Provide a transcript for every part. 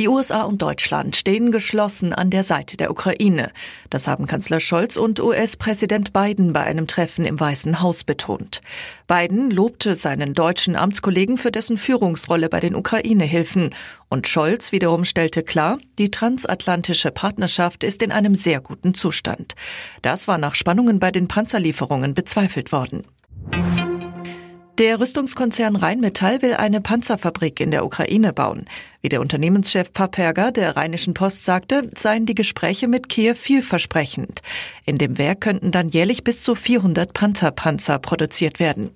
Die USA und Deutschland stehen geschlossen an der Seite der Ukraine. Das haben Kanzler Scholz und US-Präsident Biden bei einem Treffen im Weißen Haus betont. Biden lobte seinen deutschen Amtskollegen für dessen Führungsrolle bei den Ukraine-Hilfen. Und Scholz wiederum stellte klar, die transatlantische Partnerschaft ist in einem sehr guten Zustand. Das war nach Spannungen bei den Panzerlieferungen bezweifelt worden. Der Rüstungskonzern Rheinmetall will eine Panzerfabrik in der Ukraine bauen. Wie der Unternehmenschef Paperga der Rheinischen Post sagte, seien die Gespräche mit Kiew vielversprechend. In dem Werk könnten dann jährlich bis zu 400 Pantherpanzer produziert werden.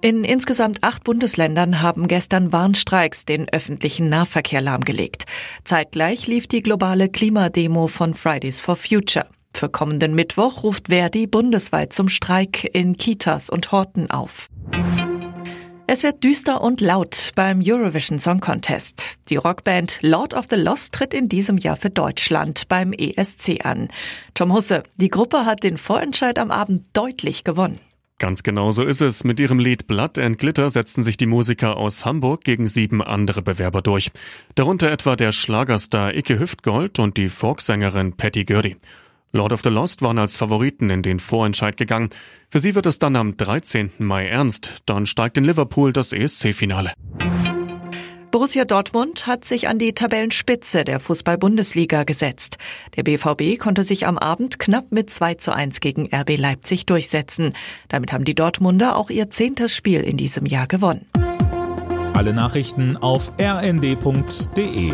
In insgesamt acht Bundesländern haben gestern Warnstreiks den öffentlichen Nahverkehr lahmgelegt. Zeitgleich lief die globale Klimademo von Fridays for Future. Für kommenden Mittwoch ruft Verdi bundesweit zum Streik in Kitas und Horten auf. Es wird düster und laut beim Eurovision Song Contest. Die Rockband Lord of the Lost tritt in diesem Jahr für Deutschland beim ESC an. Tom Husse, die Gruppe hat den Vorentscheid am Abend deutlich gewonnen. Ganz genau so ist es. Mit ihrem Lied Blood and Glitter setzten sich die Musiker aus Hamburg gegen sieben andere Bewerber durch. Darunter etwa der Schlagerstar Icke Hüftgold und die Folksängerin Patty Gurdy. Lord of the Lost waren als Favoriten in den Vorentscheid gegangen. Für sie wird es dann am 13. Mai ernst. Dann steigt in Liverpool das ESC-Finale. Borussia Dortmund hat sich an die Tabellenspitze der Fußball-Bundesliga gesetzt. Der BVB konnte sich am Abend knapp mit 2 zu 1 gegen RB Leipzig durchsetzen. Damit haben die Dortmunder auch ihr zehntes Spiel in diesem Jahr gewonnen. Alle Nachrichten auf rnd.de